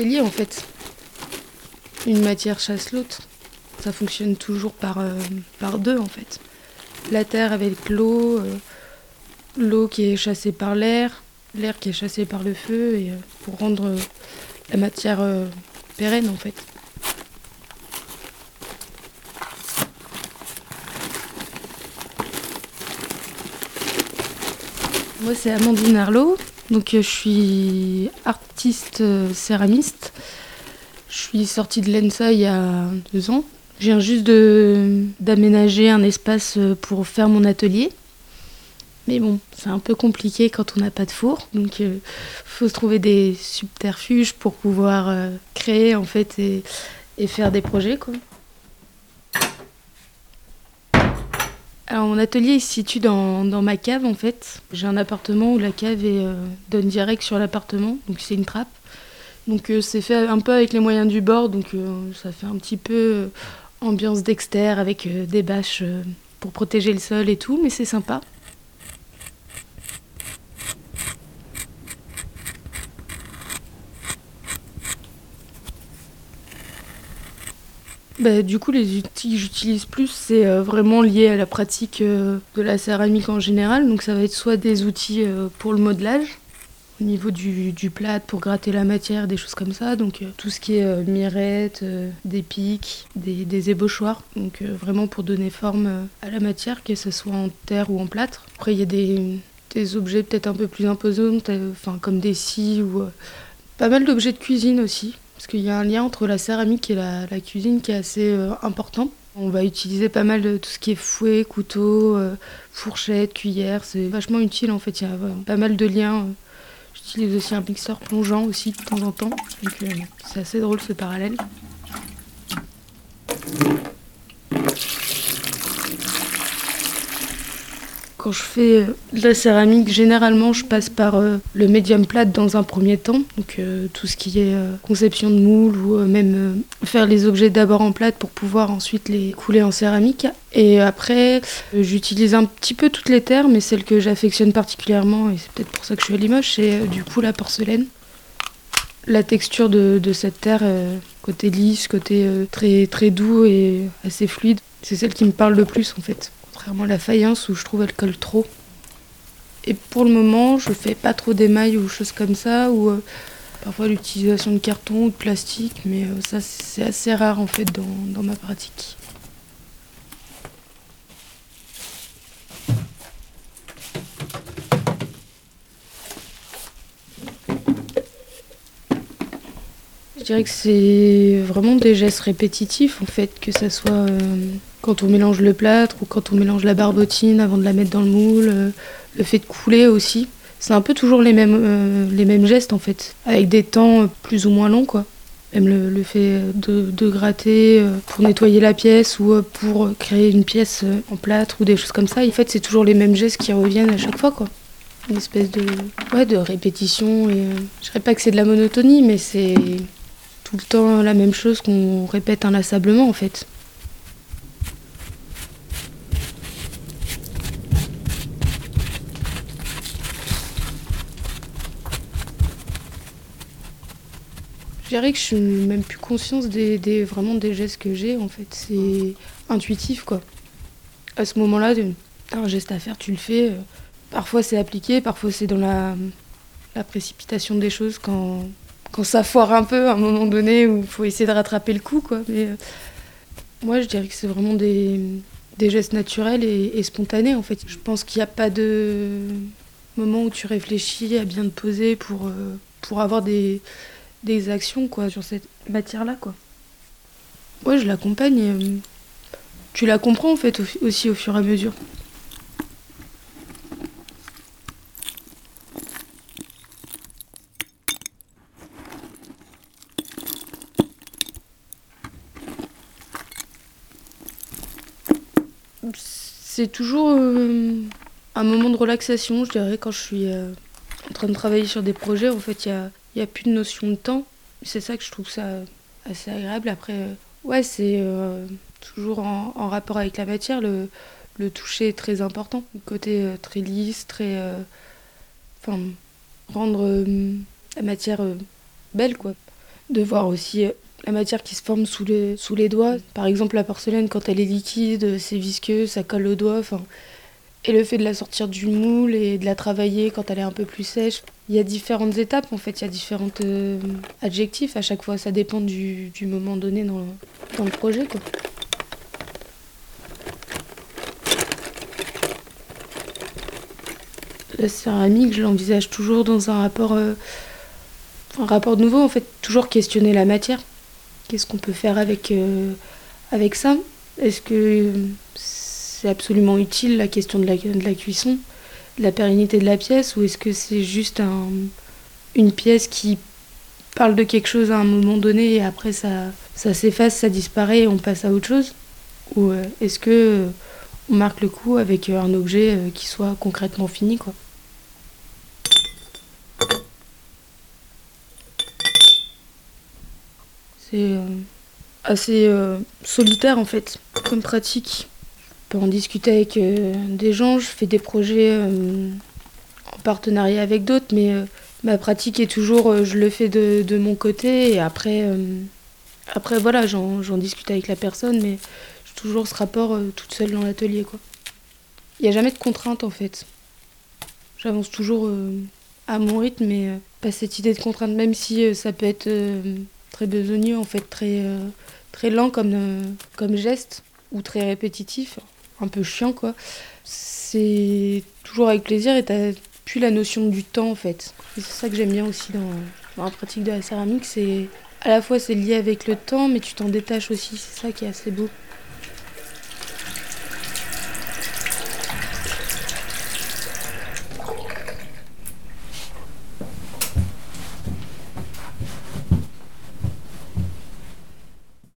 l'atelier en fait. Une matière chasse l'autre. Ça fonctionne toujours par, euh, deux en fait. La terre avec l'eau, euh, l'eau qui est chassée par l'air, l'air qui est chassé par le feu, et euh, pour rendre la matière pérenne en fait. Moi c'est Amandine Arlot, donc euh, je suis artiste euh, céramiste. Je suis sortie de l'ENSA il y a deux ans. Je viens juste d'aménager un espace euh, pour faire mon atelier. Mais bon, c'est un peu compliqué quand on n'a pas de four. Donc il faut se trouver des subterfuges pour pouvoir créer en fait et, et faire des projets. Quoi. Alors mon atelier se situe dans, ma cave en fait. J'ai un appartement où la cave euh, donne direct sur l'appartement, donc c'est une trappe. Donc euh, c'est fait un peu avec les moyens du bord, donc euh, ça fait un petit peu ambiance Dexter avec des bâches pour protéger le sol et tout, mais c'est sympa. Bah, du coup, les outils que j'utilise plus, c'est euh, vraiment lié à la pratique euh, de la céramique en général. Donc, ça va être soit des outils euh, pour le modelage, au niveau du, du plâtre pour gratter la matière, des choses comme ça. Donc, tout ce qui est euh, mirette, des pics, des, ébauchoirs. Donc, vraiment pour donner forme à la matière, que ce soit en terre ou en plâtre. Après, il y a des, objets peut-être un peu plus imposants, enfin, comme des scies ou pas mal d'objets de cuisine aussi. Parce qu'il y a un lien entre la céramique et la, cuisine qui est assez euh, important. On va utiliser pas mal de tout ce qui est fouet, couteau, euh, fourchette, cuillère. C'est vachement utile en fait. Il y a euh, pas mal de liens. J'utilise aussi un mixeur plongeant aussi de temps en temps. C'est assez drôle ce parallèle. Quand je fais euh, de la céramique, généralement, je passe par euh, le médium plate dans un premier temps. Donc, euh, tout ce qui est conception de moule ou même faire les objets d'abord en plate pour pouvoir ensuite les couler en céramique. Et après, j'utilise un petit peu toutes les terres, mais celle que j'affectionne particulièrement, et c'est peut-être pour ça que je suis à Limoges, c'est du coup la porcelaine. La texture de, de cette terre, côté lisse, côté très, très doux et assez fluide, c'est celle qui me parle le plus en fait. Contrairement à la faïence où je trouve elle colle trop. Et pour le moment, je fais pas trop d'émail ou choses comme ça, ou euh, parfois l'utilisation de carton ou de plastique, mais euh, ça c'est assez rare en fait dans, dans ma pratique. Je dirais que c'est vraiment des gestes répétitifs en fait, que ça soit euh, quand on mélange le plâtre ou quand on mélange la barbotine avant de la mettre dans le moule, euh, le fait de couler aussi. C'est un peu toujours les mêmes, euh, les mêmes gestes en fait, avec des temps euh, plus ou moins longs quoi. Même le, le fait de, de gratter pour nettoyer la pièce ou pour créer une pièce en plâtre ou des choses comme ça. En fait, c'est toujours les mêmes gestes qui reviennent à chaque fois quoi. Une espèce de, ouais, de répétition. Et, euh, je dirais pas que c'est de la monotonie, mais c'est tout le temps la même chose qu'on répète inlassablement en fait. Dirais que je suis même plus conscience des, vraiment des gestes que j'ai en fait. C'est intuitif quoi. À ce moment-là, tu as un geste à faire, tu le fais. euh, Parfois c'est appliqué, parfois c'est dans la, précipitation des choses quand, quand ça foire un peu à un moment donné où il faut essayer de rattraper le coup quoi. Mais euh, moi je dirais que c'est vraiment des, des gestes naturels et, et spontanés en fait. Je pense qu'il n'y a pas de moment où tu réfléchis à bien te poser pour, euh, pour avoir des, des actions quoi sur cette matière là quoi. Ouais, je l'accompagne. euh, tu la comprends en fait au- aussi au fur et à mesure. C'est toujours euh, un moment de relaxation, je dirais, quand je suis euh, en train de travailler sur des projets. En fait, il n'y a, il y a plus de notion de temps. C'est ça que je trouve ça assez agréable. Après, euh, ouais, c'est euh, toujours en, rapport avec la matière. Le, toucher est très important. Le côté euh, très lisse, très. euh, Enfin, rendre euh, la matière euh, belle, quoi. de voir aussi la matière qui se forme sous les, sous les doigts. Par exemple, la porcelaine, quand elle est liquide, c'est visqueux, ça colle au doigt. Et le fait de la sortir du moule et de la travailler quand elle est un peu plus sèche. Il y a différentes étapes en fait, il y a différents euh, adjectifs à chaque fois, ça dépend du, moment donné dans, dans le projet. Quoi. La céramique, je l'envisage toujours dans un rapport, euh, un rapport nouveau en fait, toujours questionner la matière. Qu'est-ce qu'on peut faire avec, euh, avec ça? Est-ce que c'est absolument utile la question de la, cuisson, de la pérennité de la pièce, ou est-ce que c'est juste un, une pièce qui parle de quelque chose à un moment donné et après ça, ça s'efface, ça disparaît et on passe à autre chose? Ou euh, est-ce que on marque le coup avec un objet euh, qui soit concrètement fini quoi? C'est euh, assez solitaire en fait comme pratique peux en discuter avec euh, des gens, je fais des projets euh, en partenariat avec d'autres, mais euh, ma pratique est toujours, je le fais de, mon côté, et après, après voilà, j'en discute avec la personne, mais j'ai toujours ce rapport toute seule dans l'atelier. Il n'y a jamais de contrainte en fait. J'avance toujours à mon rythme, mais pas cette idée de contrainte, même si ça peut être très besogneux, en fait, très, très lent comme geste, ou très répétitif un peu chiant, quoi. C'est toujours avec plaisir et t'as plus la notion du temps, en fait. c'est ça que j'aime bien aussi dans, la pratique de la céramique, c'est à la fois c'est lié avec le temps, mais tu t'en détaches aussi, c'est ça qui est assez beau.